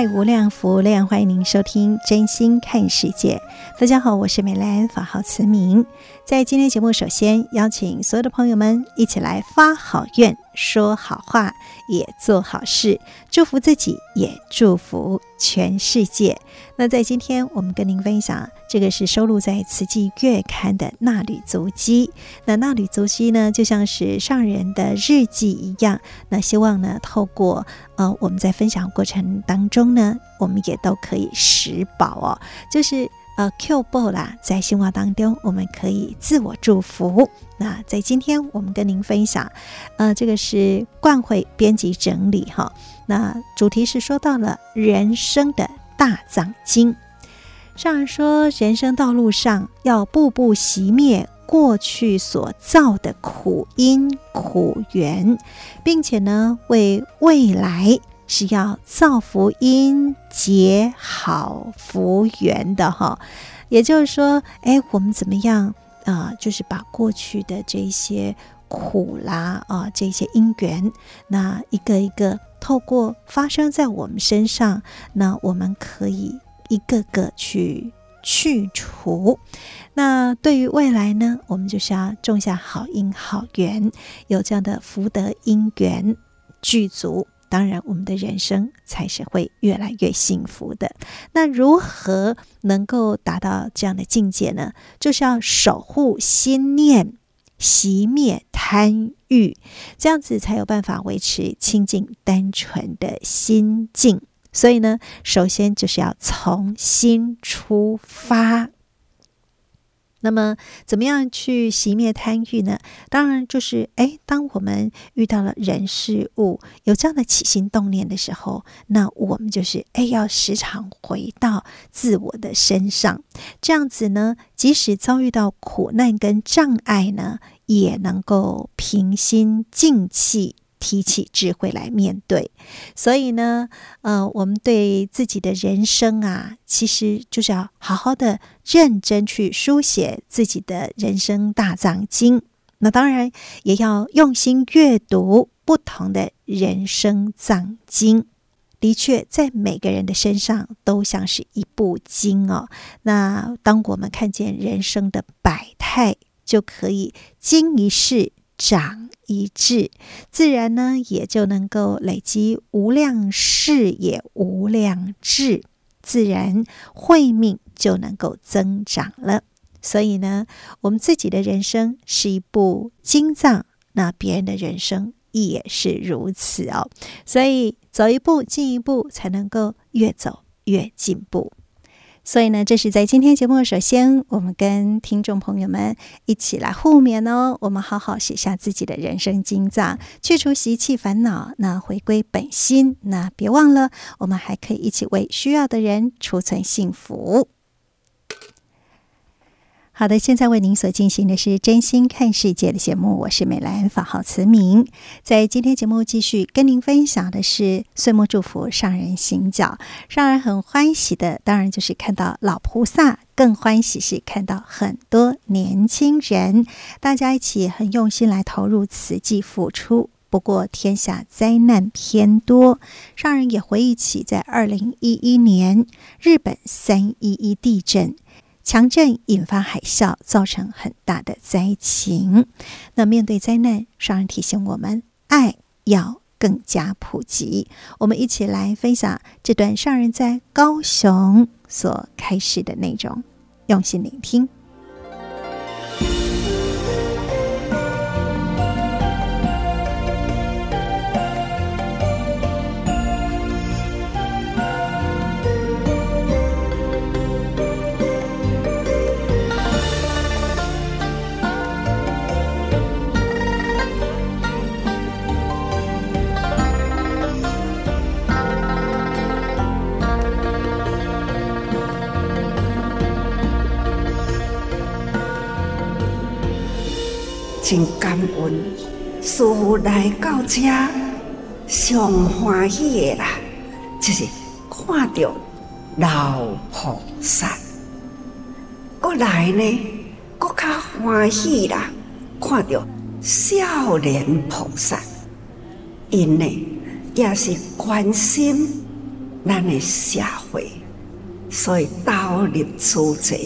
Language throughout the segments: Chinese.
爱无量，福无量，欢迎您收听《真心看世界》。大家好，我是美兰，法号慈明。在今天节目，首先邀请所有的朋友们一起来发好愿，说好话，也做好事，祝福自己，也祝福全世界。那在今天，我们跟您分享，这个是收录在《慈济月刊》的纳履足迹。那纳履足迹呢，就像是上人的日记一样。那希望呢，透过呃我们在分享过程当中呢，我们也都可以拾宝哦，就是呃 Q 宝啦，在心话当中，我们可以自我祝福。那在今天，我们跟您分享，呃，这个是冠慧编辑整理哈。那主题是说到了人生的。大藏经上人说，人生道路上要步步熄灭过去所造的苦因苦缘，并且呢，为未来是要造福因结好福缘的哈。也就是说，哎，我们怎么样啊、就是把过去的这些苦啦啊、这些因缘，那一个一个。透过发生在我们身上，那我们可以一个个去去除。那对于未来呢，我们就是要种下好因好缘，有这样的福德因缘具足，当然我们的人生才是会越来越幸福的。那如何能够达到这样的境界呢？就是要守护心念。熄灭贪欲，这样子才有办法维持清净单纯的心境。所以呢，首先就是要从心出发。那么，怎么样去熄灭贪欲呢？当然就是，哎，当我们遇到了人事物有这样的起心动念的时候，那我们就是，哎，要时常回到自我的身上，这样子呢，即使遭遇到苦难跟障碍呢，也能够平心静气。提起智慧来面对，所以呢，呃，我们对自己的人生啊，其实就是要好好的认真去书写自己的人生大藏经。那当然也要用心阅读不同的人生藏经。的确，在每个人的身上都像是一部经哦。那当我们看见人生的百态，就可以经一事长一智，自然呢也就能够累积无量事也无量智，自然慧命就能够增长了。所以呢，我们自己的人生是一部经藏，那别人的人生也是如此哦。所以走一步进一步，才能够越走越进步。所以呢，这是在今天节目，首先我们跟听众朋友们一起来互勉哦。我们好好写下自己的人生经藏，去除习气烦恼，那回归本心。那别忘了，我们还可以一起为需要的人储存幸福。好的，现在为您所进行的是《真心看世界》的节目，我是美兰，法号慈明。在今天节目继续跟您分享的是岁末祝福上人行脚，让人很欢喜的，当然就是看到老菩萨，更欢喜是看到很多年轻人，大家一起很用心来投入此际付出。不过天下灾难偏多，上人也回忆起在二零一一年日本三一一地震。强震引发海啸，造成很大的灾情。那面对灾难，上人提醒我们：爱要更加普及。我们一起来分享这段上人在高雄所开始的内容，用心聆听。真感恩，师父来到这，上欢喜的啦，就是看到老菩萨。过来呢，更加欢喜啦，看到少年菩萨，因呢也是关心咱的社会，所以投入组织，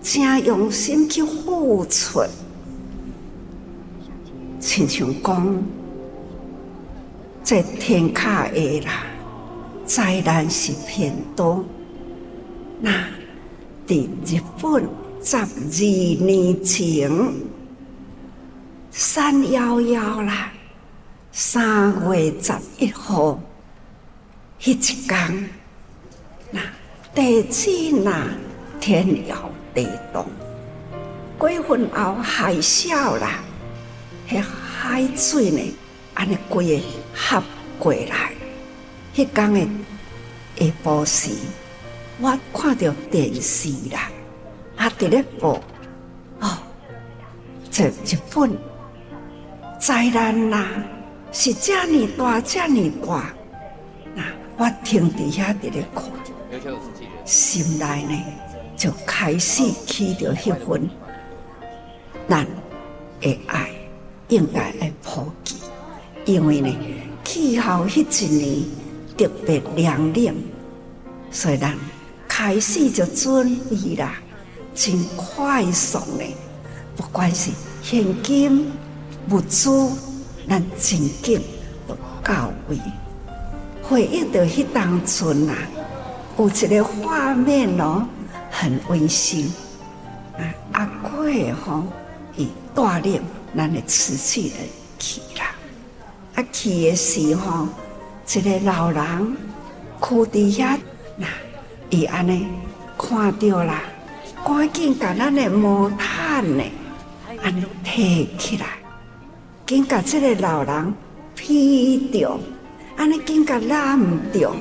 真用心去付出。亲像讲，这天下的啦，灾难是偏多。那在日本十二年前，三夭夭啦，三月十一号，迄一天，那地震啦，天摇地动，过分后海啸啦。迄海水呢，安尼规个合过来。迄天的下晡时，我看到电视啦，啊，伫咧播哦，这日本灾难啦，是遮尔大，遮尔大。那我停伫遐伫咧看，心内呢就开始起着迄份咱的爱。应该爱普及，因为呢，气候迄一年特别凉冷，所以咱开始就准备啦，真快速的，不管是现金、物资，咱真紧都到位。回忆到迄当阵啊，有一个画面哦，很温馨。啊，阿贵吼，伊带领。咱的瓷器人去啦，啊去的时候，一个老人哭底下，那伊安尼看到啦，赶紧把咱的毛毯呢，安尼提起来，紧把这个老人披掉，安尼紧把揽掉，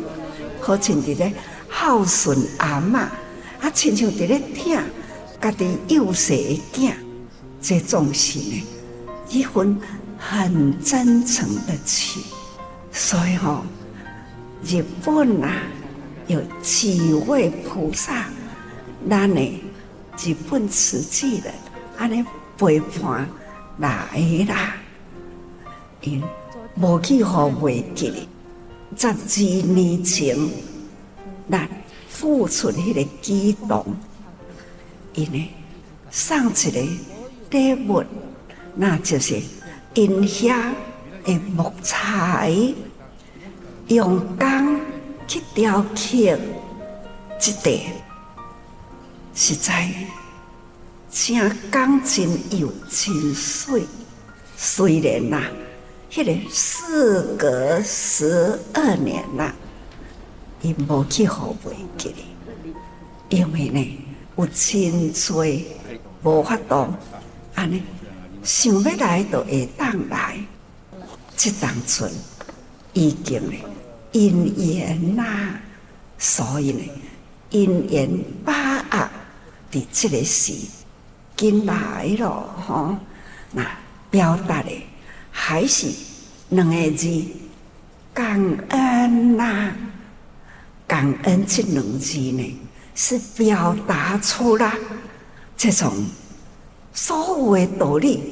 好像伫咧孝顺阿嬷，啊亲像伫咧疼家己幼细的囝，这种事呢。一份很真诚的情，所以吼，日本啊有几位菩萨，咱呢日本慈济的安尼陪伴来啦，因无去互袂记，十二年前咱付出迄个激动，因呢送一个礼物。那就是因遐的木材，用钢去雕刻即块，实在真钢真有真水。虽然呐、啊，迄、那个事隔十二年啦，伊无去后悔记，因为呢有真多无法度安尼。想要来就会当来，这当阵已经呢因缘呐，所以呢因缘把握的这个事，紧来了吼，那表达的还是两个字感恩呐，感恩这两字呢是表达出了这种。所有的道理，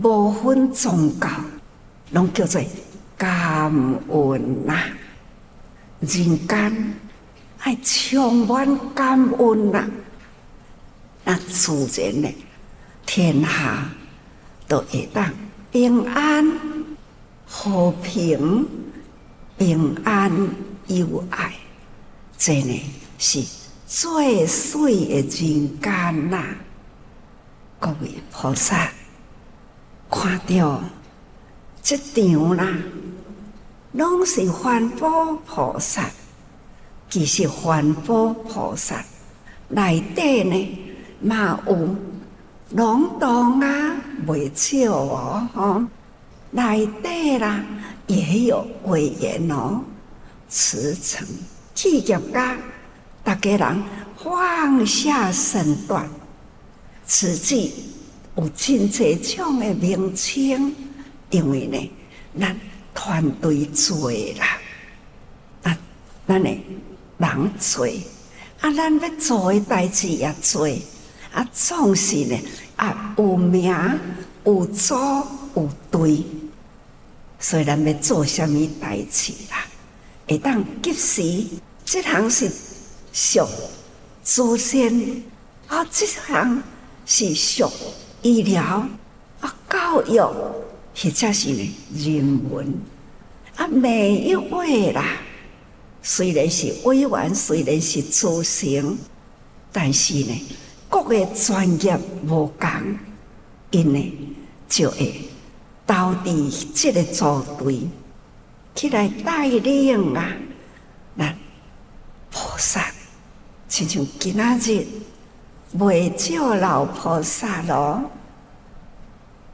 无分宗教，拢叫做感恩呐、人间爱充满感恩呐、那自然呢，天下都会当平安、和平、平安、友爱，这呢是最水的人间呐！各位菩萨，看到这场啦，拢是环保菩萨。其实环保菩萨内底呢，嘛有龙洞啊，未少哦，吼，内底啦也有委员哦，慈诚企业家，大家人放下身段，此际有真侪种诶名称，因为呢，咱团队做啦，啊，咱呢人做，啊，咱要做诶代志也做，啊，总是呢，啊，有名有组有队，所以咱要做啥物代志啦？会当及时，即项是属祖先，啊，即项是属医疗啊，教育，或者是呢人文啊，每一位啦。虽然是委员，虽然是组成，但是呢，各个专业无同，因呢就会到底这个组队起来带领啊，那菩萨，亲像今仔日未少老菩萨咯，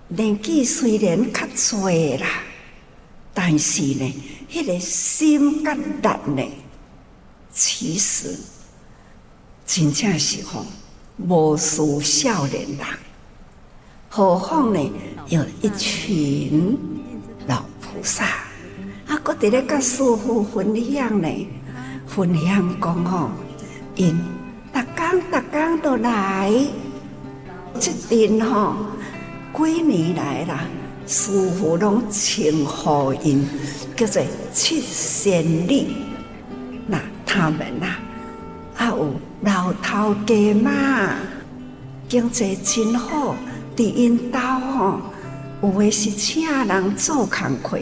年纪虽然较济啦。但是呢，迄、那个心甲力呢，其实真正是吼无数少年人，何况呢有一群老菩萨，啊，搁伫咧甲师父分享呢，分享讲吼，因工逐工都来，这阵吼几年来啦。师傅拢称呼因叫做七仙女，那他们呐，啊有老头家嘛，经济真好，伫因兜吼，有诶是请人做工课，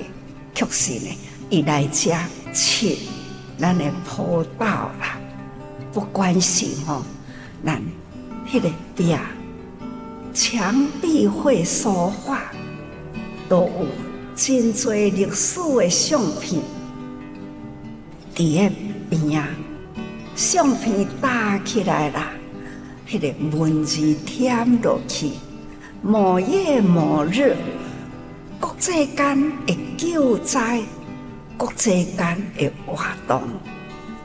确实呢，伊来遮切咱诶坡道啦，不管是吼，咱迄个壁墙壁会说话。都有真多历史的相片，伫个边啊，相片搭起来啦，迄、个文字添落去，某夜某日，国际间的救灾，国际间的活动，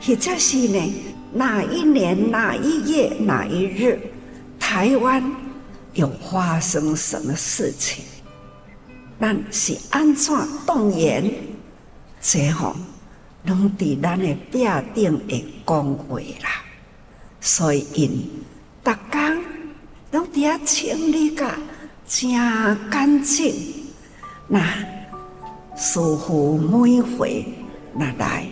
或者是呢，哪一年哪一夜哪一日，台湾有发生什么事情？咱是安怎动员？这吼拢伫咱的壁顶会讲话啦。所以因逐工拢伫遐清理个真干净。那师父每回那来，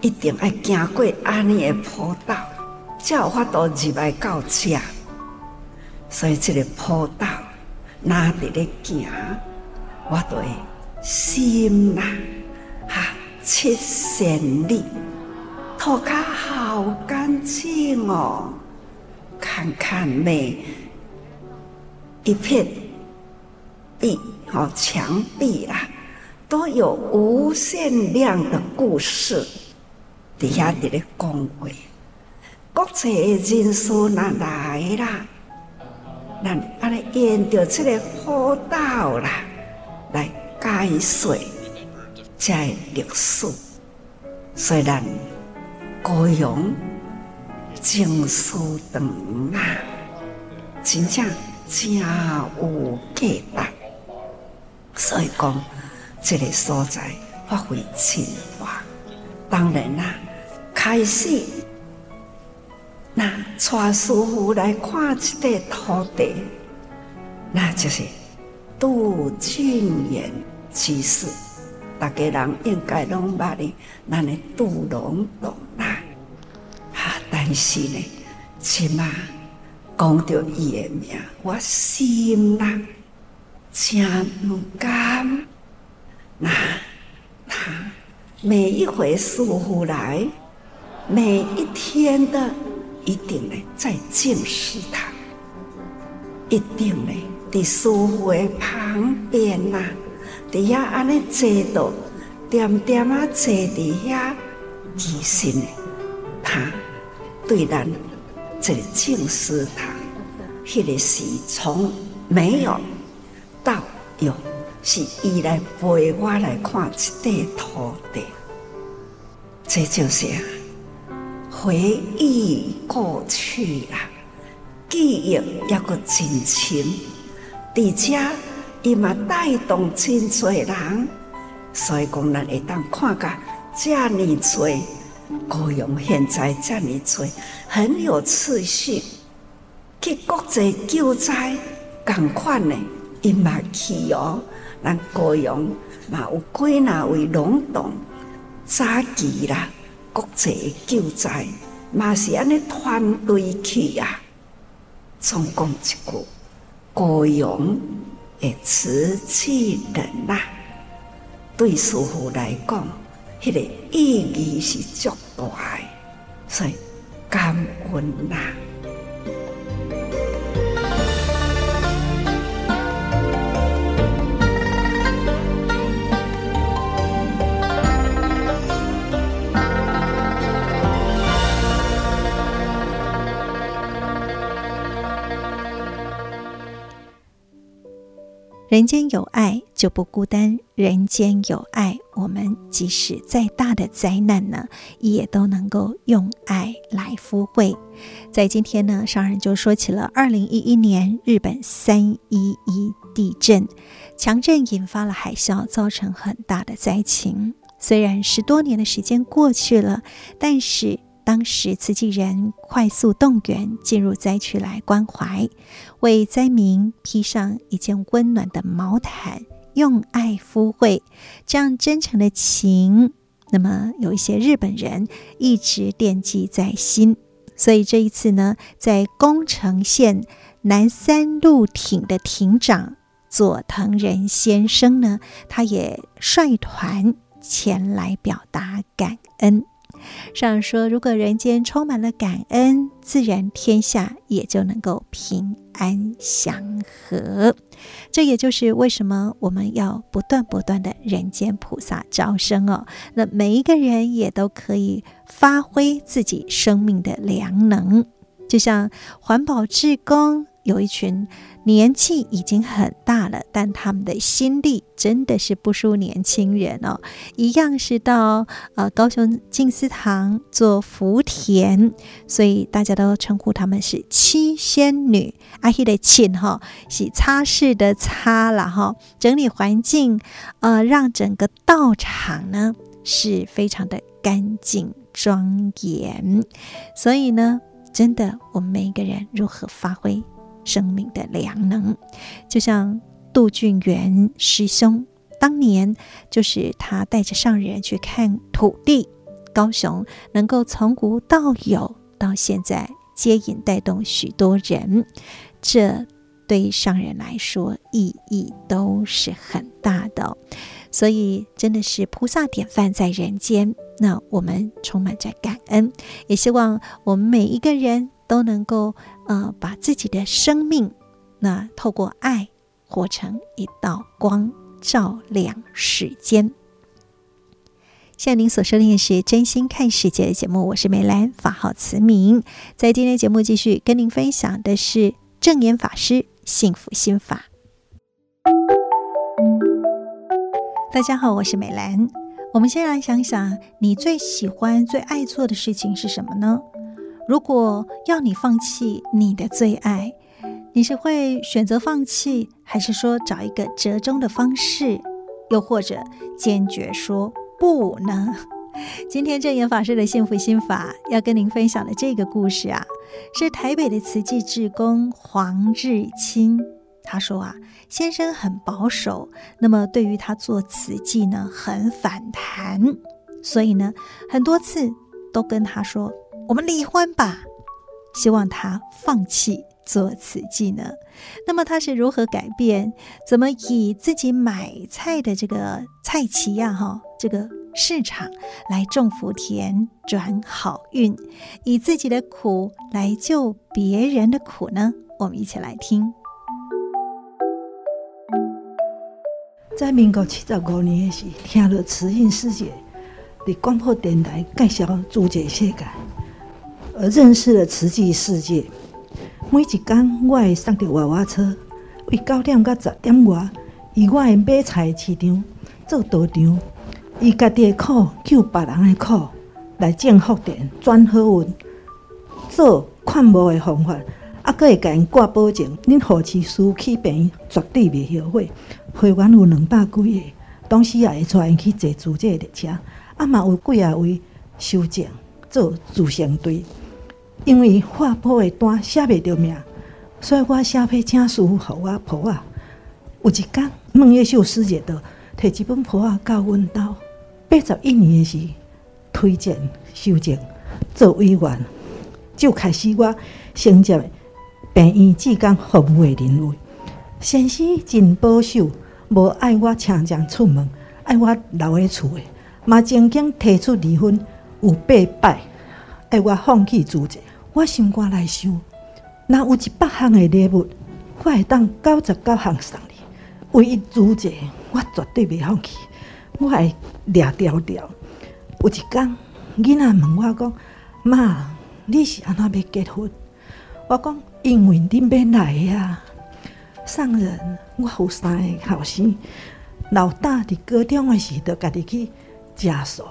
一定要行过安尼的坡道，才有法度入来到遮。所以这个坡道。那伫咧行，我对心呐，哈，七仙女，涂骹好干净哦，看看每一片壁和墙壁啦，都有无限量的故事，底下伫咧讲话，国际人士哪来啦？咱安尼沿着这个坡道啦，来解说这历史。虽然高雄经书长啊，真正真有价值。所以讲，这个所在发挥真大。当然啦，开始。那带师父来看这块土地，那就是杜俊贤居士。大家人应该拢捌的，那呢杜龙洞啦。哈，但是呢，起码讲到伊的名，我心呐真不甘。那他每一回师父来，每一天的一定呢在敬师堂，一定呢在师父的旁边呐，在遐安尼坐着，点点啊坐在遐，其实呢，他对咱这个敬师堂，迄个是从没有到有，是伊来陪我来看这块土地，这就是回忆过去啦，记忆也阁真深，而且伊嘛带动真侪人，所以讲咱会当看甲这么多，高雄现在这么多，很有次序，去国际救灾共款的，伊嘛去哦，咱高阳嘛有几若位拢动早期啦。国际救灾嘛是安尼团队去啊，总共一句，高阳的瓷器人呐、对师傅来讲，迄、个意义是足大的，所以感恩呐、人间有爱就不孤单，人间有爱，我们即使再大的灾难呢，也都能够用爱来抚慰。在今天呢，上人就说起了二零一一年日本三一一地震，强震引发了海啸，造成很大的灾情。虽然十多年的时间过去了，但是。当时慈济人快速动员进入灾区来关怀，为灾民披上一件温暖的毛毯，用爱抚慰，这样真诚的情，那么有一些日本人一直惦记在心。所以这一次呢，在宫城县南三陆町的町长佐藤仁先生呢，他也率团前来表达感恩。上说，如果人间充满了感恩，自然天下也就能够平安祥和。这也就是为什么我们要不断不断的人间菩萨招生哦。那每一个人也都可以发挥自己生命的良能，就像环保志工。有一群年纪已经很大了，但他们的心力真的是不输年轻人哦。一样是到呃高雄静思堂做福田，所以大家都称呼他们是七仙女。阿希的沁哈是擦拭的擦了哈，整理环境，呃，让整个道场呢是非常的干净庄严。所以呢，真的，我们每一个人如何发挥生命的良能，就像杜俊元师兄当年，就是他带着上人去看土地，高雄能够从无到有，到现在接引带动许多人，这对上人来说意义都是很大的。所以真的是菩萨典范在人间，那我们充满着感恩，也希望我们每一个人。都能够呃把自己的生命，那透过爱活成一道光，照亮世间。现在您所收听的是《真心看世界》的节目，我是梅兰，法号慈明。在今天节目继续跟您分享的是证言法师幸福心法。大家好，我是美兰。我们先来想想，你最喜欢、最爱做的事情是什么呢？如果要你放弃你的最爱，你是会选择放弃，还是说找一个折中的方式，又或者坚决说不呢？今天证严法师的幸福心法要跟您分享的这个故事啊，是台北的慈济志工黄日清。他说啊，先生很保守，那么对于他做慈济呢，很反弹，所以呢，很多次都跟他说。我们离婚吧，希望他放弃做此技呢？那么他是如何改变？怎么以自己买菜的这个菜畦呀，哈，这个市场来种福田转好运，以自己的苦来救别人的苦呢？我们一起来听。在民国七十五年时，听了慈运师姐的广播电台介绍租借世界，而认识了慈济世界。每一天，我会上着娃娃车，为九点到十点外，以我的买菜市场做道场，以家己的苦救别人的苦，来种福田转好运，做劝募的方法，还佫会甲因挂保证，恁护持师去病绝对袂后悔。会员有两百几个，当时也会带因去坐租借列车，啊嘛有几啊位收证做助生队。因为画谱的单写袂着名，所以我写批请师傅互我谱啊。有一天，孟月秀师姐的摕一本谱啊到阮兜，八十一年时推荐修正做委员，就开始我承接病院志工服务的任务。先生真保守，无爱我常常出门，爱我留喺厝诶，嘛曾经提出离婚有八摆，爱我放弃租借。我心肝来想，若有一百项的礼物，我会当九十九项送你。唯一租借，我绝对袂放弃。我会掠条条。有一天，囡仔问我讲：“妈，你是安怎要结婚？”我讲：“因为恁要来呀。”送人，我有三个后生，老大伫高中的时，就家己去食素。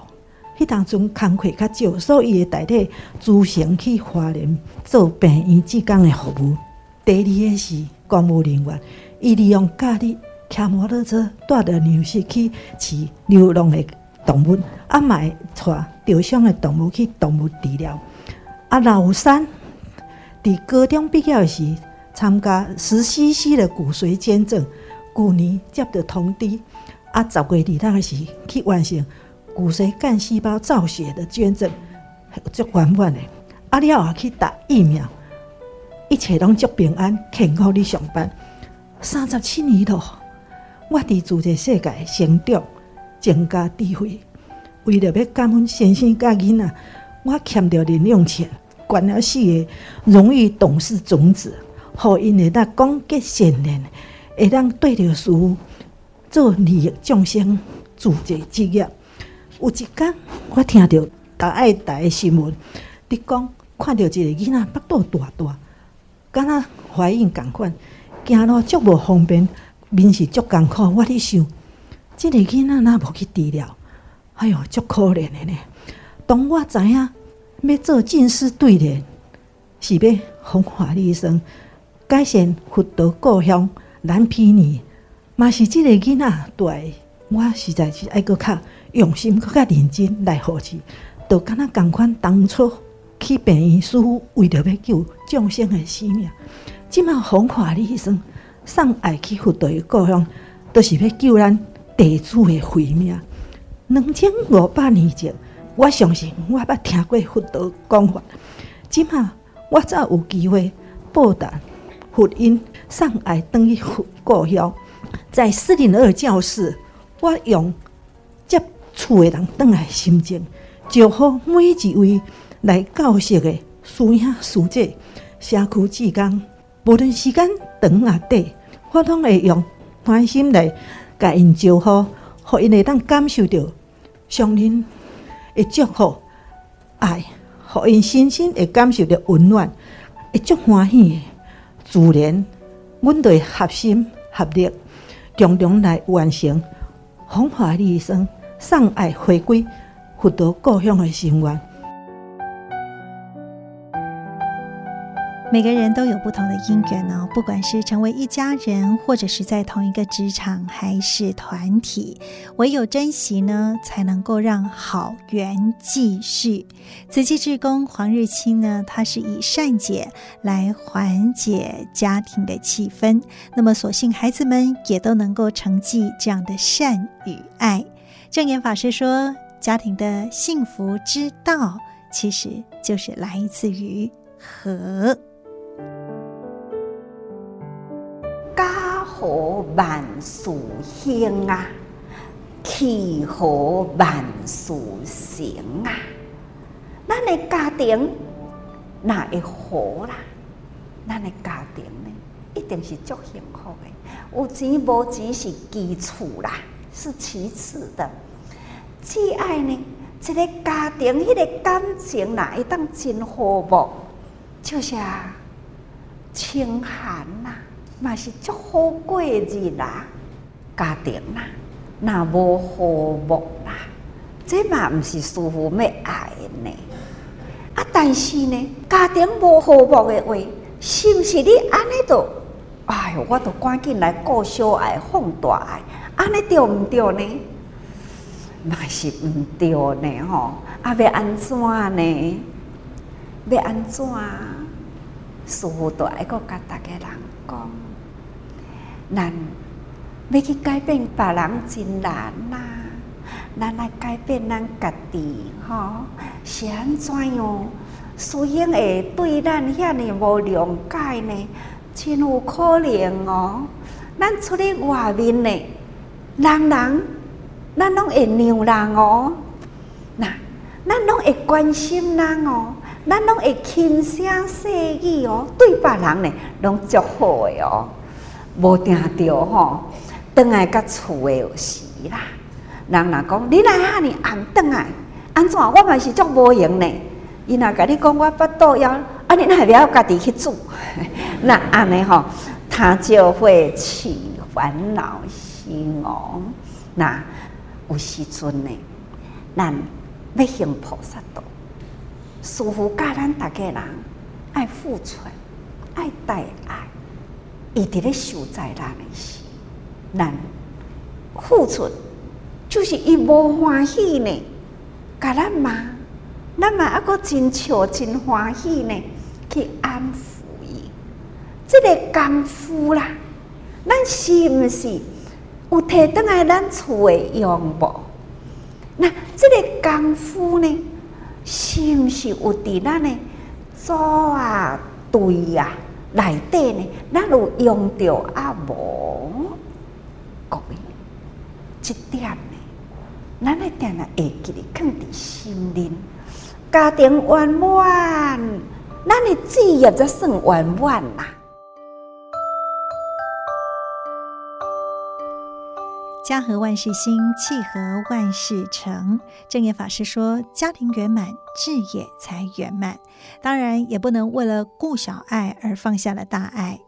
迄当阵工课较少，所以会代替自行去花莲做病院志工的服务。第二个是公务人员，伊利用假日骑摩托车带着粮食去饲流浪的动物，啊，买带受伤的动物去动物治疗。啊，老三伫高中毕业时参加十 CC 的骨髓捐赠，去年接到通知，啊，十月二日时去完成。骨髓干细胞造血的捐赠，足圆满的。啊，了后去打疫苗，一切拢足平安，健康的上班。三十七年了，我伫自这世界成长，增加智慧。为了要感恩先生甲囡仔，我欠着零用钱，捐了四个荣誉董事种子，互因会当广结善缘，会当对着师父做利益众生助这职业。有一天，我听到大爱台的新闻，伫讲看到一个囡仔腹肚大大，敢若怀孕共款，行路足无方便，面是足艰苦。我伫想，这个囡仔若无去治疗，哎哟，足可怜的呢。当我知影要做近视对联，是要弘法利生，改善佛道故乡蓝皮尼，嘛是这个囡仔对，我实在是爱搁较。用心搁较认真来护持，就敢若共款当初去病院，师傅为着要救众生的性命，即马弘法利生，送爱去佛陀的故乡，都、是要救咱地主的慧命。两千五百年前，我相信我捌听过佛道讲法，即马我才有机会报答佛音，送爱等于佛故乡，在四零二教室，我用。厝的人转来心情，祝福每一位来教习的师兄师姐、社区志工，无论时间长啊短，我拢会用关心来甲因祝福，互因会当感受到上人的祝福爱，互因深深会感受到温暖，会足欢喜的。自然，阮哋合心合力，共同来完成弘法利生。送爱回归佛道故乡的心愿。每个人都有不同的因缘哦，不管是成为一家人，或者是在同一个职场，还是团体，唯有珍惜呢，才能够让好缘继续。慈济志工黄日清呢，他是以善解来缓解家庭的气氛，那么所幸孩子们也都能够承继这样的善与爱。证严法师说：“家庭的幸福之道，其实就是来自于和。”家和万事兴啊，气和万事成啊。咱的家庭哪会好啦？咱的家庭呢，一定是足幸福的。有钱无钱是基础啦，是其次的。只爱呢，一个家庭迄个感情哪会当真和睦，就是清寒呐，嘛是足好过日啦。家庭啦，那无和睦啦，这嘛毋是师父要爱呢。啊，但是呢，家庭无和睦的话，是毋是你安尼都？哎哟，我都赶紧来顾小爱放大爱，安尼对毋对呢？嘛是毋对呢吼，啊要安怎呢？要安怎？师父都爱搁甲逐个人讲，咱要去改变别人真难呐，咱来改变咱家己吼，是安怎样？师兄会对咱遐尼无谅解呢？真有可能哦，咱出去外面呢，人人。咱拢会让人哦，那咱拢会关心人哦，咱拢会轻声细语哦，对别人呢拢足好的哦，无定着吼，转来甲厝的有时啦，人若讲你来遐尼暗转来，安怎？我嘛是足无用呢？伊若甲你讲我腹肚枵，啊你若不要家己去煮，那安尼吼，他就会起烦恼心哦，那。有时阵呢，咱要行菩萨道，师父教咱逐个人爱付出，爱带爱，伊伫咧受灾难的时，咱付出就是伊无欢喜呢，甲咱骂，咱嘛抑搁真笑真欢喜呢，去安抚伊，这个功夫啦，咱是毋是？有摕倒来咱厝诶用无？那这个功夫呢，是毋是有伫咱诶祖啊、对啊内底呢？咱有用着啊无？各位，这点呢，咱一定要会记咧放伫心里。家庭圆满，咱诶事业则算圆满啦。家和万事兴，气和万事成。证严法师说：“家庭圆满，志业才圆满。当然，也不能为了顾小爱而放下了大爱。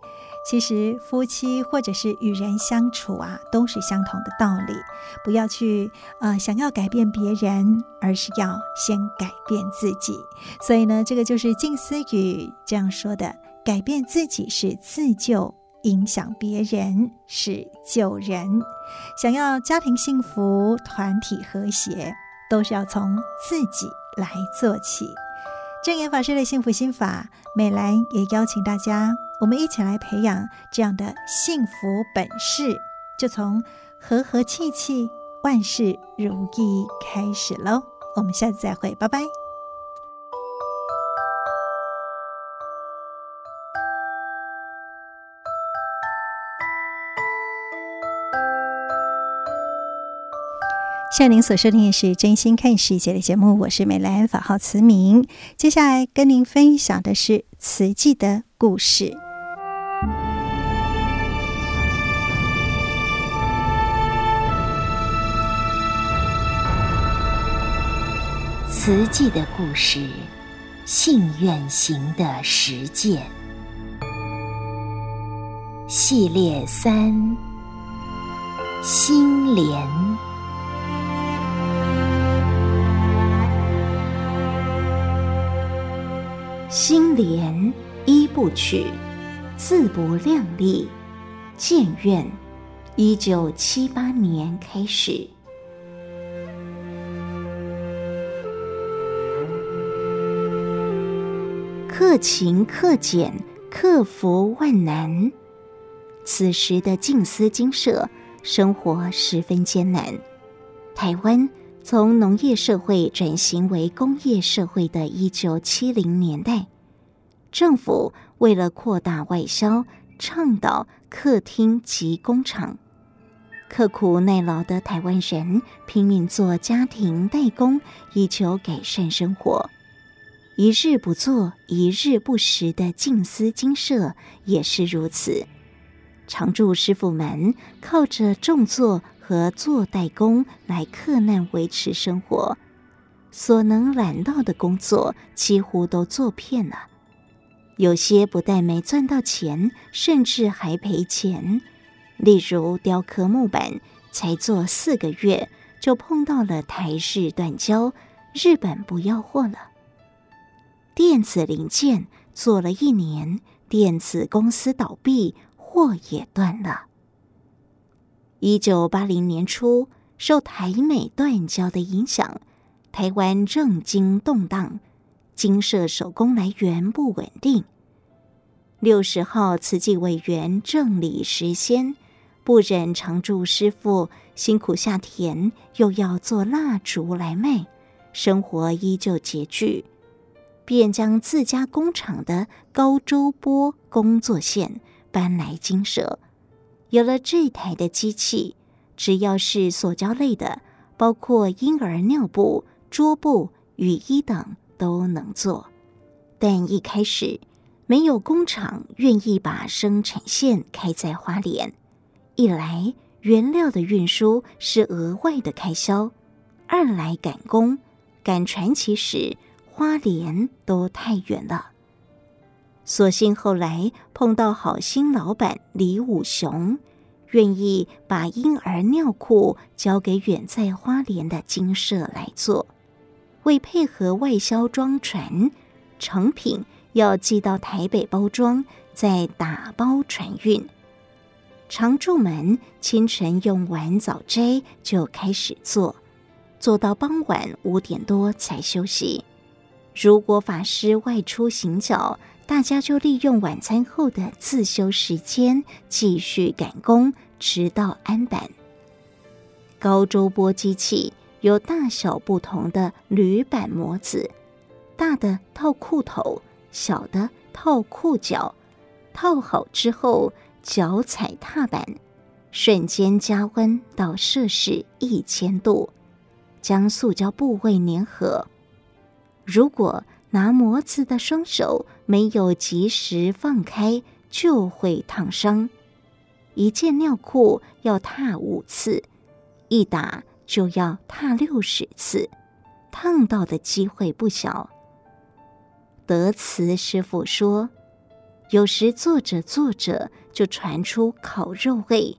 其实，夫妻或者是与人相处啊，都是相同的道理。不要去呃想要改变别人，而是要先改变自己。所以呢，这个就是静思语这样说的：改变自己是自救。”影响别人是救人，想要家庭幸福、团体和谐，都是要从自己来做起。证言法师的幸福心法，美兰也邀请大家，我们一起来培养这样的幸福本事，就从和和气气、万事如意开始喽。我们下次再会，拜拜。现在您所收听的是《真心看世界》的节目，我是美兰，法号慈明。接下来跟您分享的是慈济的故事。慈济的故事，信愿行的实践系列三：心莲。心莲一部曲，自不量力，建院，一九七八年开始，克勤克俭，克服万难。此时的静思精舍生活十分艰难。台湾。从农业社会转型为工业社会的一九七零年代，政府为了扩大外销，倡导客厅及工厂。刻苦耐劳的台湾人拼命做家庭代工，以求改善生活。一日不做，一日不食的静思精舍也是如此。常住师傅们靠着种作和做代工来克难维持生活，所能揽到的工作几乎都做遍了。有些不但没赚到钱，甚至还赔钱。例如雕刻木板，才做四个月就碰到了台日断交，日本不要货了。电子零件做了一年，电子公司倒闭，货也断了。一九八零年初，受台美断交的影响，台湾政经动荡，精舍手工来源不稳定。六十号慈济委员郑李时先。不忍常住师傅辛苦下田，又要做蜡烛来卖，生活依旧拮据，便将自家工厂的高周波工作线搬来精舍。有了这台的机器，只要是塑胶类的，包括婴儿尿布、桌布、雨衣等都能做。但一开始没有工厂愿意把生产线开在花莲。一来原料的运输是额外的开销，二来赶工赶传奇时花莲都太远了。所幸后来碰到好心老板李武雄，愿意把婴儿尿裤交给远在花莲的精舍来做，为配合外销装船，成品要寄到台北包装，再打包船运。常住门清晨用完早斋就开始做，做到傍晚五点多才休息。如果法师外出行脚，大家就利用晚餐后的自修时间继续赶工，直到安板。高周波机器有大小不同的铝板模子，大的套裤头，小的套裤脚，套好之后。脚踩踏板，瞬间加温到摄氏一千度，将塑胶部位粘合。如果拿模子的双手没有及时放开，就会烫伤。一件尿裤要踏五次，一打就要踏六十次，烫到的机会不小。德慈师傅说。有时坐着坐着就传出烤肉味，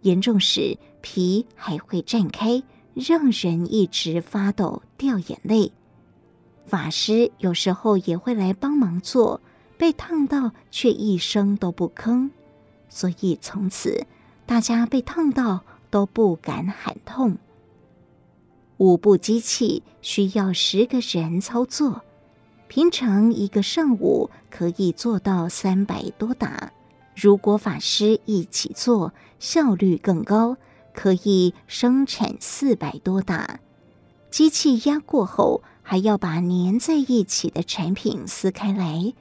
严重时皮还会绽开，让人一直发抖、掉眼泪。法师有时候也会来帮忙做，被烫到却一声都不吭，所以从此大家被烫到都不敢喊痛。五部机器需要十个人操作。平常一个上午可以做到三百多打，如果法师一起做，效率更高，可以生产四百多打。机器压过后，还要把粘在一起的产品撕开来。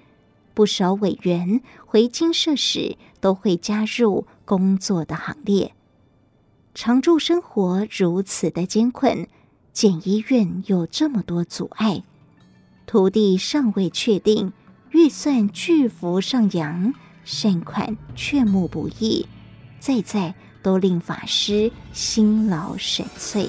不少委员回精舍时，都会加入工作的行列。常住生活如此的艰困，建医院有这么多阻碍。土地尚未确定，预算巨幅上扬，善款劝募不易，再再都令法师辛劳神瘁。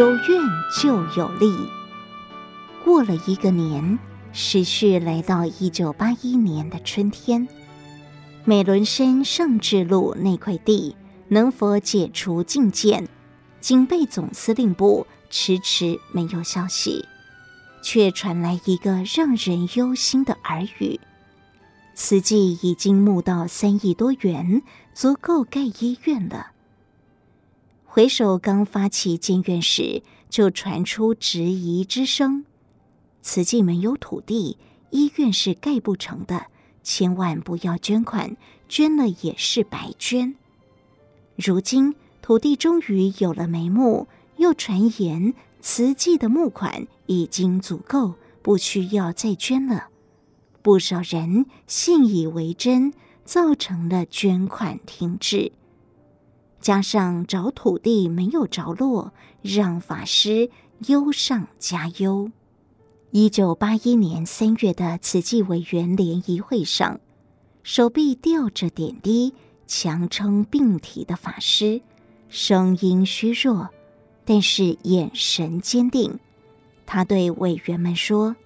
有愿就有利。过了一个年，时序来到一九八一年的春天，美仑山上志路那块地能否解除禁建？警备总司令部迟迟没有消息，却传来一个让人忧心的耳语：慈济已经募到三亿多元，足够盖医院了。回首刚发起建院时，就传出质疑之声。慈济没有土地，医院是盖不成的，千万不要捐款，捐了也是白捐。如今土地终于有了眉目，又传言慈济的募款已经足够，不需要再捐了。不少人信以为真，造成了捐款停滞。加上找土地没有着落，让法师忧上加忧。一九八一年三月的慈济委员联谊会上，手臂吊着点滴、强撑病体的法师，声音虚弱，但是眼神坚定。他对委员们说：“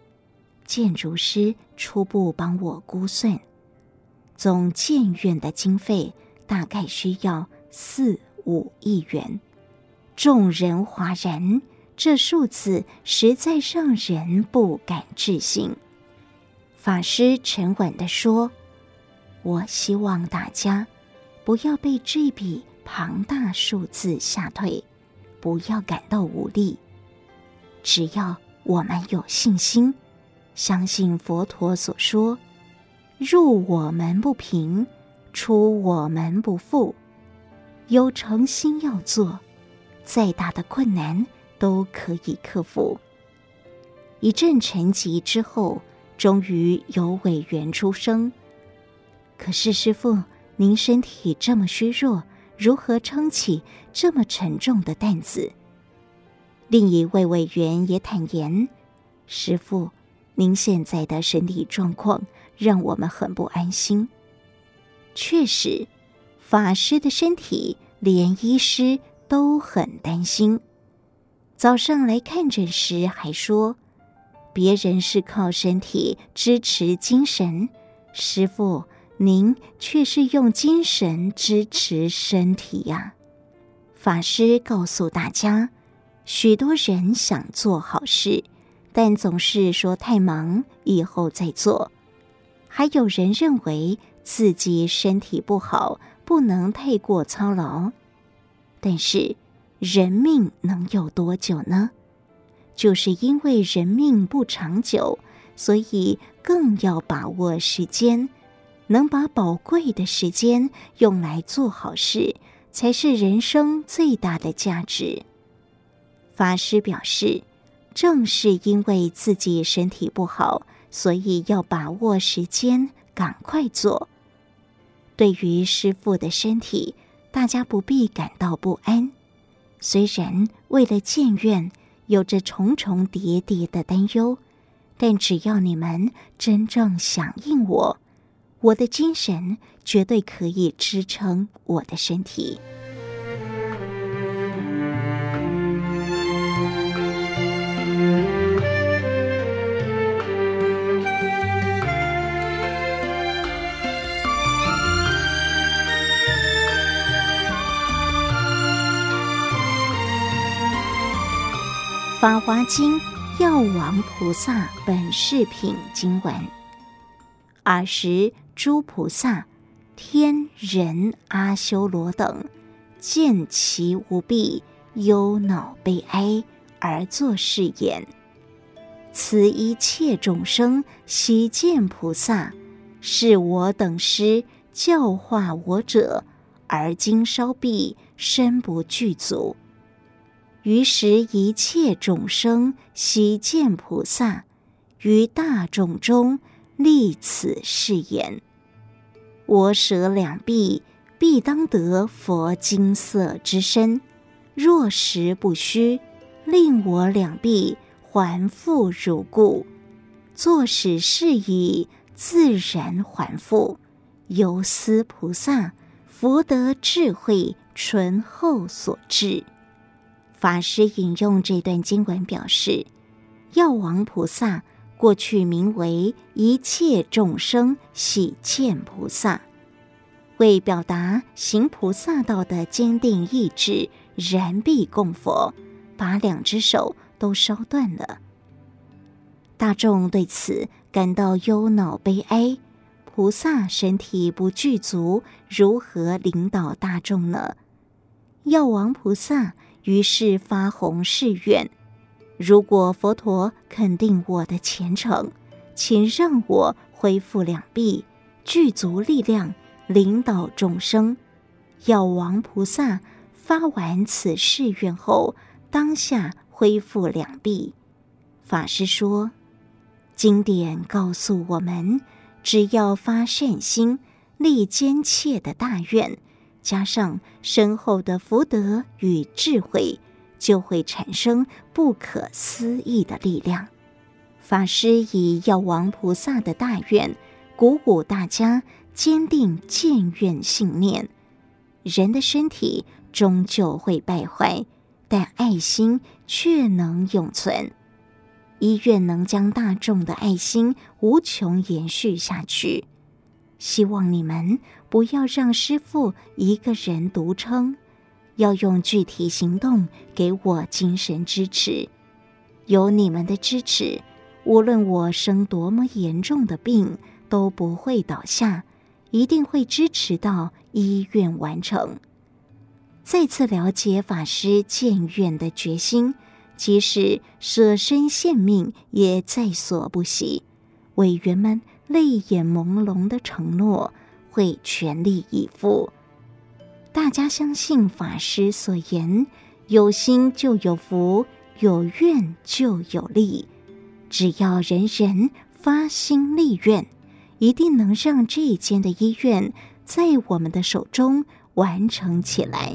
建筑师初步帮我估算，总建院的经费大概需要。”四五亿元，众人哗然，这数字实在让人不敢置信。法师沉稳地说：“我希望大家不要被这笔庞大数字吓退，不要感到无力。只要我们有信心，相信佛陀所说：‘入我门不平，出我门不富。’”有诚心要做，再大的困难都可以克服。一阵沉寂之后，终于有委员出声：“可是师傅，您身体这么虚弱，如何撑起这么沉重的担子？”另一位委员也坦言：“师傅，您现在的身体状况让我们很不安心。”确实。法师的身体，连医师都很担心。早上来看诊时还说，别人是靠身体支持精神，师傅您却是用精神支持身体呀。法师告诉大家，许多人想做好事，但总是说太忙，以后再做。还有人认为自己身体不好。不能太过操劳，但是人命能有多久呢？就是因为人命不长久，所以更要把握时间，能把宝贵的时间用来做好事，才是人生最大的价值。法师表示，正是因为自己身体不好，所以要把握时间，赶快做。对于师父的身体，大家不必感到不安。虽然为了建院有着重重叠叠的担忧，但只要你们真正响应我，我的精神绝对可以支撑我的身体。《法华经》药王菩萨本事品经文：尔时诸菩萨、天人阿修罗等，见其无臂，忧恼悲哀，而作是言：此一切众生悉见菩萨，是我等师教化我者，而今稍臂，身不具足。于时一切众生悉见菩萨，于大众中立此誓言：我舍两臂，必当得佛金色之身。若实不虚，令我两臂还复如故。作使是已，自然还复。犹思菩萨福德智慧醇厚所致。法师引用这段经文表示，药王菩萨过去名为一切众生喜见菩萨，为表达行菩萨道的坚定意志，燃臂供佛，把两只手都烧断了。大众对此感到忧恼悲哀，菩萨身体不具足，如何领导大众呢？药王菩萨。于是发弘誓愿：如果佛陀肯定我的虔诚，请让我恢复两臂，具足力量，领导众生。药王菩萨发完此誓愿后，当下恢复两臂。法师说，经典告诉我们，只要发善心，立坚切的大愿，加上深厚的福德与智慧，就会产生不可思议的力量。法师以药王菩萨的大愿，鼓舞大家坚定建愿信念。人的身体终究会败坏，但爱心却能永存。医院能将大众的爱心无穷延续下去。希望你们不要让师父一个人独撑，要用具体行动给我精神支持。有你们的支持，无论我生多么严重的病，都不会倒下。一定会支持到医院完成。再次了解法师建院的决心，即使舍身献命也在所不惜。委员们泪眼朦胧的承诺，会全力以赴。大家相信法师所言：有心就有福，有愿就有利。只要人人发心立愿。一定能让这间的医院在我们的手中完成起来。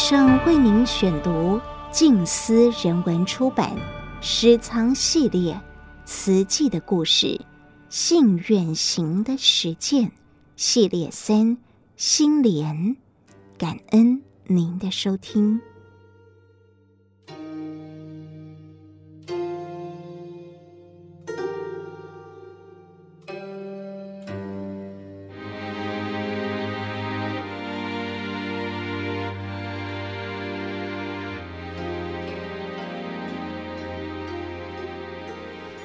上为您选读静思人文出版《诗藏系列》词记的故事，信远行的实践系列三心莲，感恩您的收听。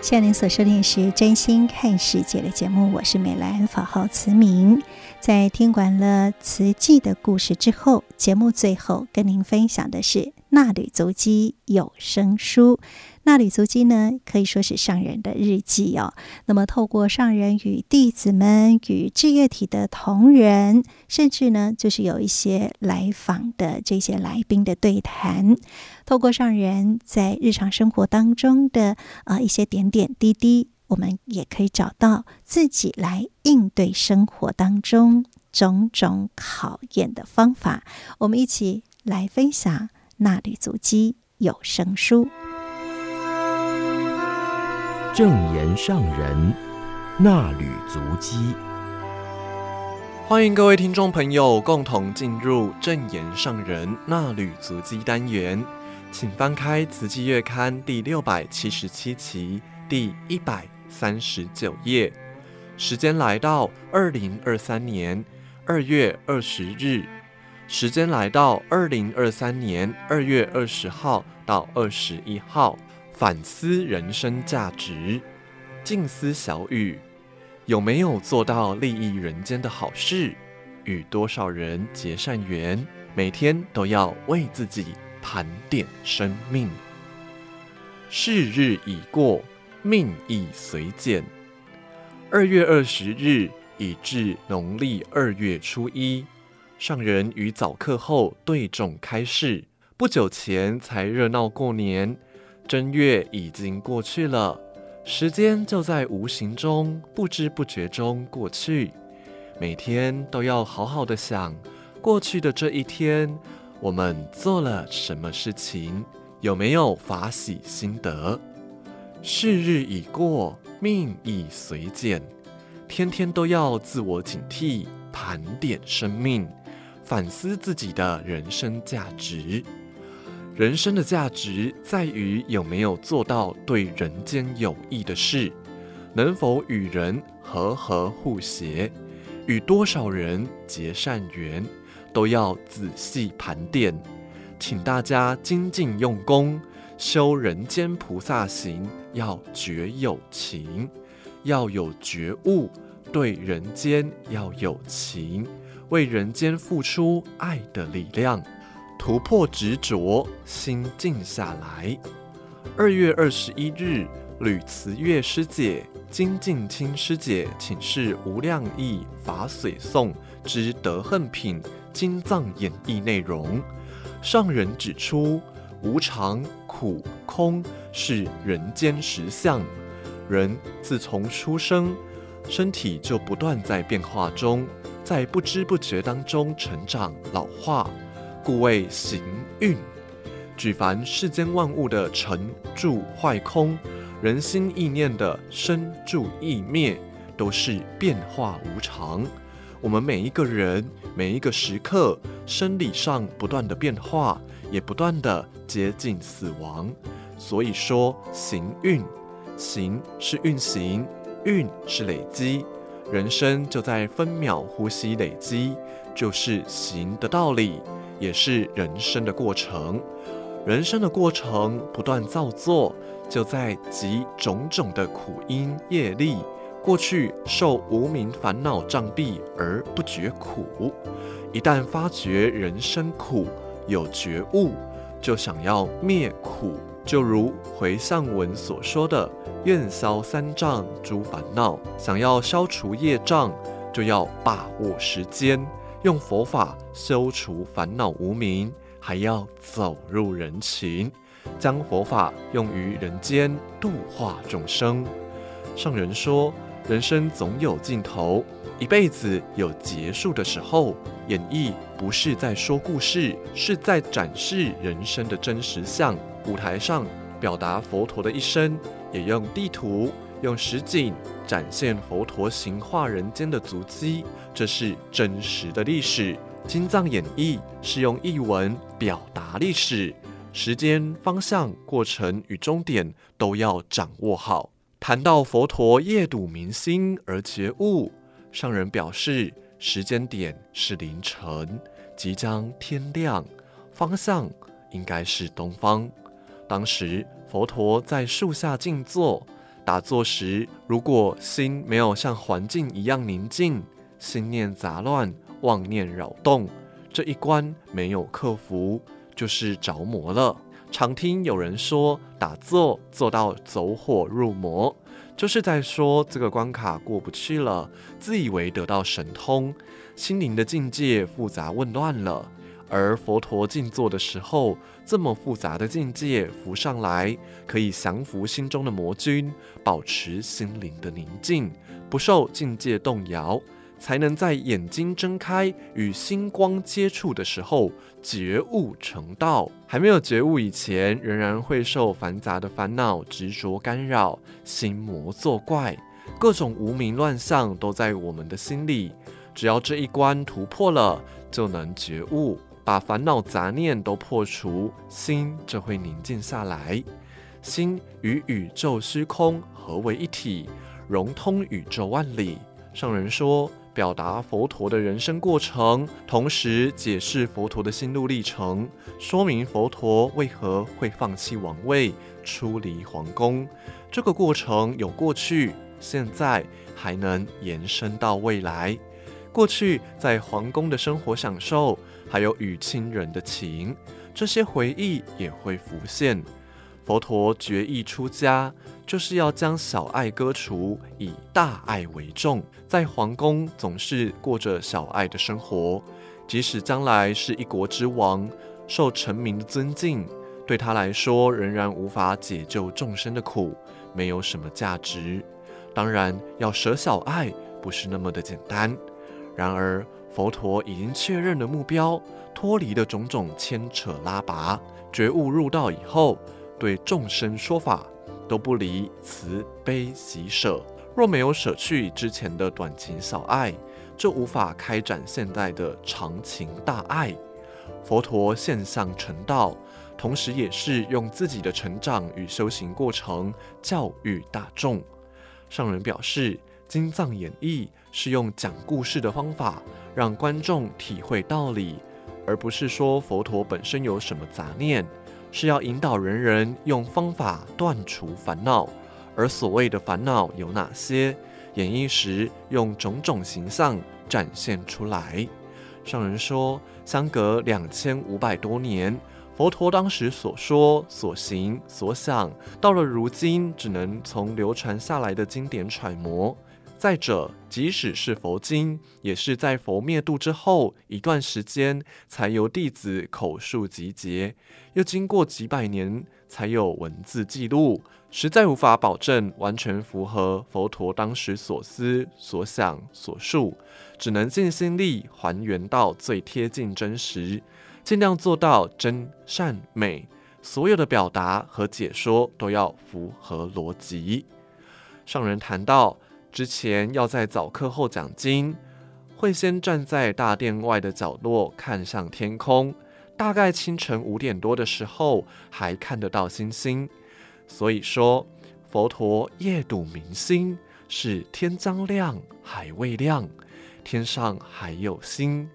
向您所收听的是《真心看世界》的节目，我是美兰，法号慈明。在听完了慈济的故事之后，节目最后跟您分享的是《纳履足迹有声书》。衲履足迹呢，可以说是上人的日记哦。那么，透过上人与弟子们、与志乐体的同仁，甚至呢，就是有一些来访的这些来宾的对谈，透过上人在日常生活当中的啊、一些点点滴滴，我们也可以找到自己来应对生活当中种种考验的方法。我们一起来分享《衲履足迹有声书》。正言上人那履足迹，欢迎各位听众朋友共同进入正言上人那履足迹单元，请翻开《慈济月刊》第六百七十七期第一百三十九页，时间来到二零二三年二月二十日，时间来到二零二三年二月二十号到二十一号。反思人生价值，静思小语：有没有做到利益人间的好事？与多少人结善缘？每天都要为自己盘点生命。是日已过，命亦随减。二月二十日已至农历二月初一，上人于早课后对众开示：不久前才热闹过年。正月已经过去了，时间就在无形中、不知不觉中过去。每天都要好好的想，过去的这一天，我们做了什么事情，有没有法喜心得？是日已过，命已随减，天天都要自我警惕，盘点生命，反思自己的人生价值。人生的价值在于有没有做到对人间有益的事，能否与人和和互协，与多少人结善缘，都要仔细盘点。请大家精进用功，修人间菩萨行，要觉有情，要有觉悟，对人间要有情，为人间付出爱的力量，突破执着，心静下来。二月二十一日，吕慈月师姐、金静清师姐请示无量义法髓颂之德恨品经藏演义内容。上人指出，无常、苦、空是人间实相。人自从出生，身体就不断在变化中，在不知不觉当中成长老化，故谓行运。举凡世间万物的成住坏空，人心意念的生住异灭，都是变化无常。我们每一个人，每一个时刻，生理上不断的变化，也不断的接近死亡。所以说，行运，行是运行，运是累积，人生就在分秒呼吸累积，就是行的道理，也是人生的过程。人生的过程不断造作，就在集种种的苦因业力。过去受无明烦恼障蔽而不觉苦，一旦发觉人生苦，有觉悟，就想要灭苦。就如回向文所说的，愿消三障诸烦恼，想要消除业障，就要把握时间，用佛法修除烦恼无明，还要走入人群，将佛法用于人间，度化众生。上人说。人生总有尽头，一辈子有结束的时候。演绎不是在说故事，是在展示人生的真实相。舞台上表达佛陀的一生，也用地图、用实景展现佛陀行化人间的足迹。这是真实的历史。经藏演绎是用译文表达历史，时间、方向、过程与终点都要掌握好。谈到佛陀夜睹明星而觉悟，上人表示时间点是凌晨，即将天亮，方向应该是东方。当时佛陀在树下静坐，打坐时如果心没有像环境一样宁静，心念杂乱，妄念扰动，这一关没有克服，就是着魔了。常听有人说，打坐做到走火入魔，就是在说这个关卡过不去了，自以为得到神通，心灵的境界复杂混乱了。而佛陀静坐的时候，这么复杂的境界浮上来，可以降服心中的魔君，保持心灵的宁静，不受境界动摇。才能在眼睛睁开与星光接触的时候觉悟成道。还没有觉悟以前，仍然会受繁杂的烦恼执着干扰，心魔作怪，各种无明乱象都在我们的心里。只要这一关突破了，就能觉悟，把烦恼杂念都破除，心就会宁静下来。心与宇宙虚空合为一体，融通宇宙万里。上人说。表达佛陀的人生过程，同时解释佛陀的心路历程，说明佛陀为何会放弃王位，出离皇宫。这个过程有过去、现在，还能延伸到未来。过去在皇宫的生活享受，还有与亲人的情，这些回忆也会浮现。佛陀决意出家。就是要将小爱割除，以大爱为重。在皇宫总是过着小爱的生活，即使将来是一国之王，受臣民的尊敬，对他来说仍然无法解救众生的苦，没有什么价值。当然，要舍小爱不是那么的简单。然而，佛陀已经确认了目标，脱离了种种牵扯拉拔，觉悟入道以后，对众生说法。都不离慈悲喜舍，若没有舍去之前的短情小爱，就无法开展现在的长情大爱。佛陀现象成道，同时也是用自己的成长与修行过程教育大众。上人表示，经藏演义是用讲故事的方法，让观众体会道理，而不是说佛陀本身有什么杂念，是要引导人人用方法断除烦恼。而所谓的烦恼有哪些？演绎时用种种形象展现出来。上人说，相隔两千五百多年，佛陀当时所说、所行、所想，到了如今，只能从流传下来的经典揣摩。再者，即使是佛经，也是在佛灭度之后一段时间，才由弟子口述集结，又经过几百年，才有文字记录。实在无法保证完全符合佛陀当时所思所想所述，只能尽心力还原到最贴近真实，尽量做到真善美，所有的表达和解说都要符合逻辑。上人谈到，之前要在早课后讲经，会先站在大殿外的角落看向天空，大概清晨五点多的时候还看得到星星。所以说，佛陀夜睹明星，是天将亮还未亮，天上还有星。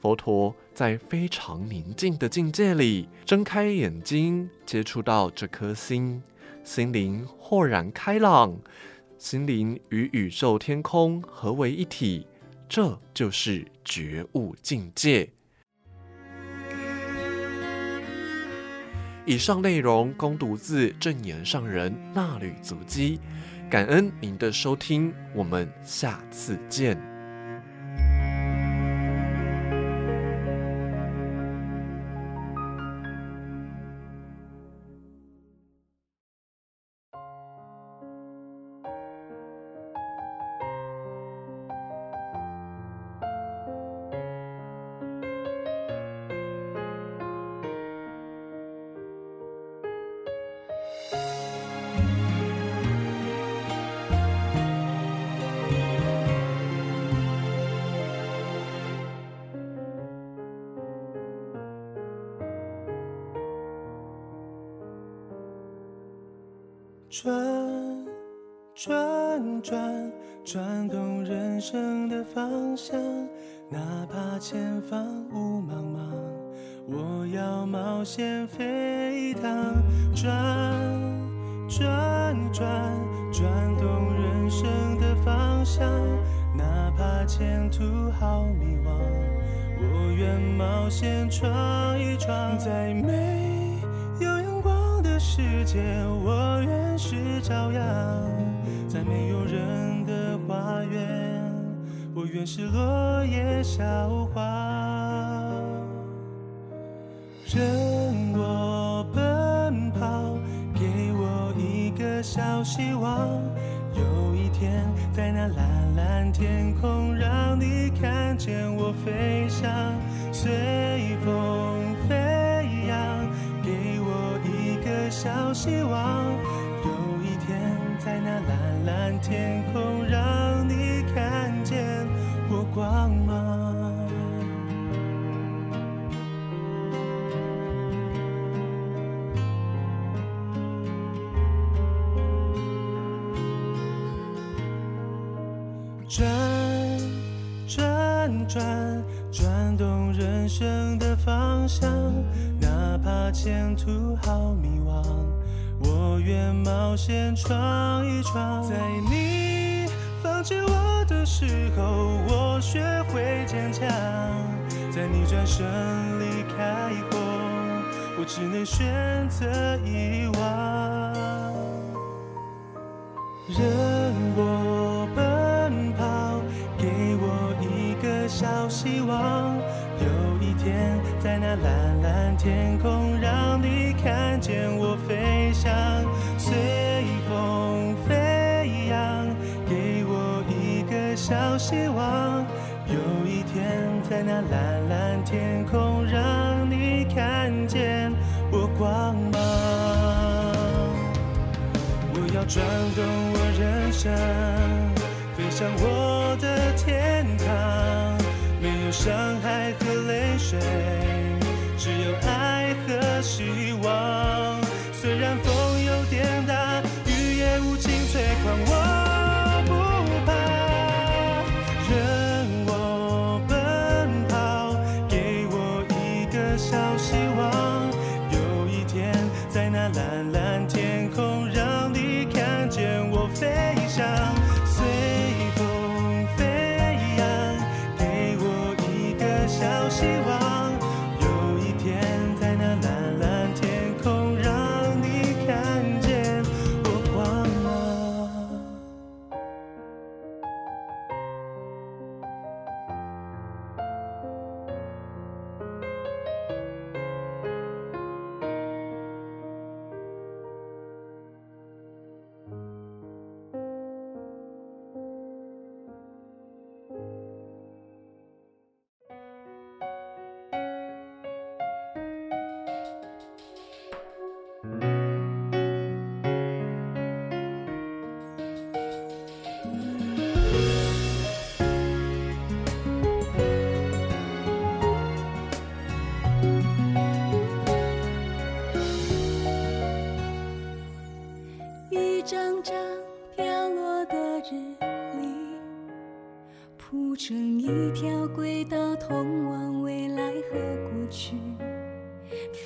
佛陀在非常宁静的境界里，睁开眼睛接触到这颗星，心灵豁然开朗，心灵与宇宙天空合为一体，这就是觉悟境界。以上内容供读自正言上人那履足迹，感恩您的收听，我们下次见。要冒险飞一趟。转转转，转动人生的方向，哪怕前途好迷惘，我愿冒险闯一闯，在没有阳光的世界，我愿。是朝阳，在没有人的花园，我愿是落叶小花。人天空，让你看见我飞翔，随风飞扬，给我一个小希望。有一天在那蓝蓝天空，让你看见我光好迷惘。我愿冒险闯一闯，在你放弃我的时候，我学会坚强；在你转身离开后，我只能选择遗忘。任我奔跑，给我一个小希望，有一天在那蓝蓝天空，让你看见我飞翔。随风飞扬，给我一个小希望，有一天在那蓝蓝天空，让你看见我光芒。我要转动我人生，飞向我的天堂，没有伤害和泪水。只有希望。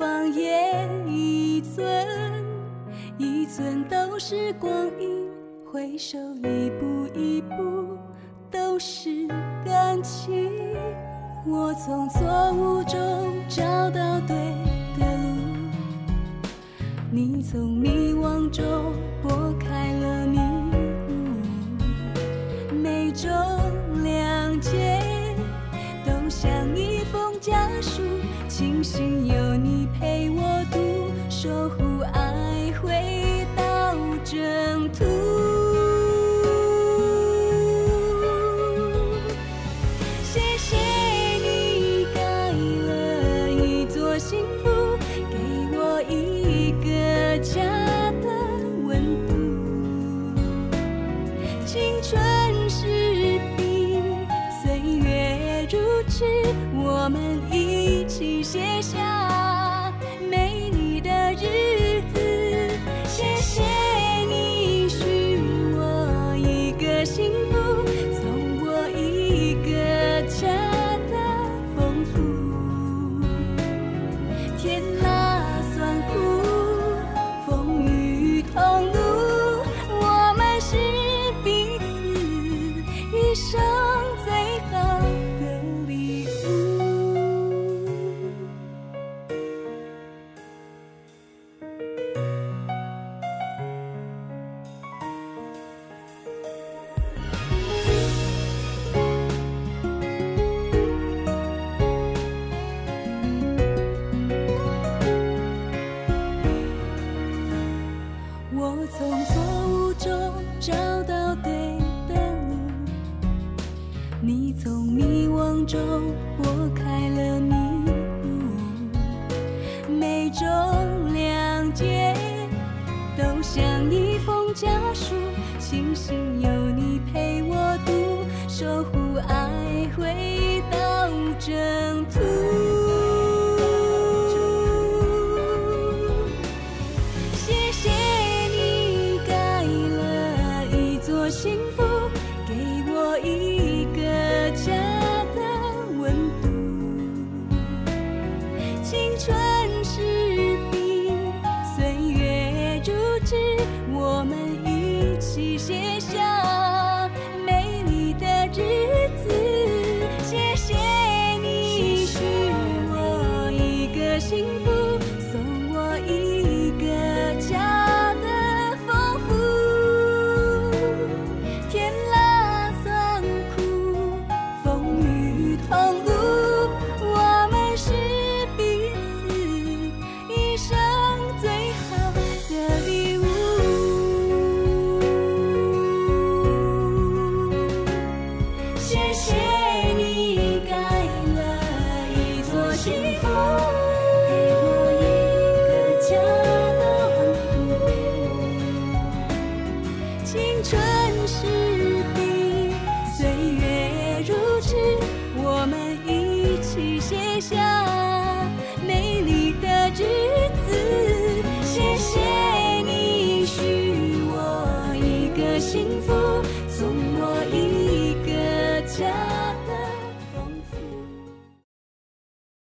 方言一寸一寸都是光阴回首一步一步都是感情。我从错误中找到对的路你从迷惘中拨开了迷雾每种谅解都像一封家书庆幸有你守护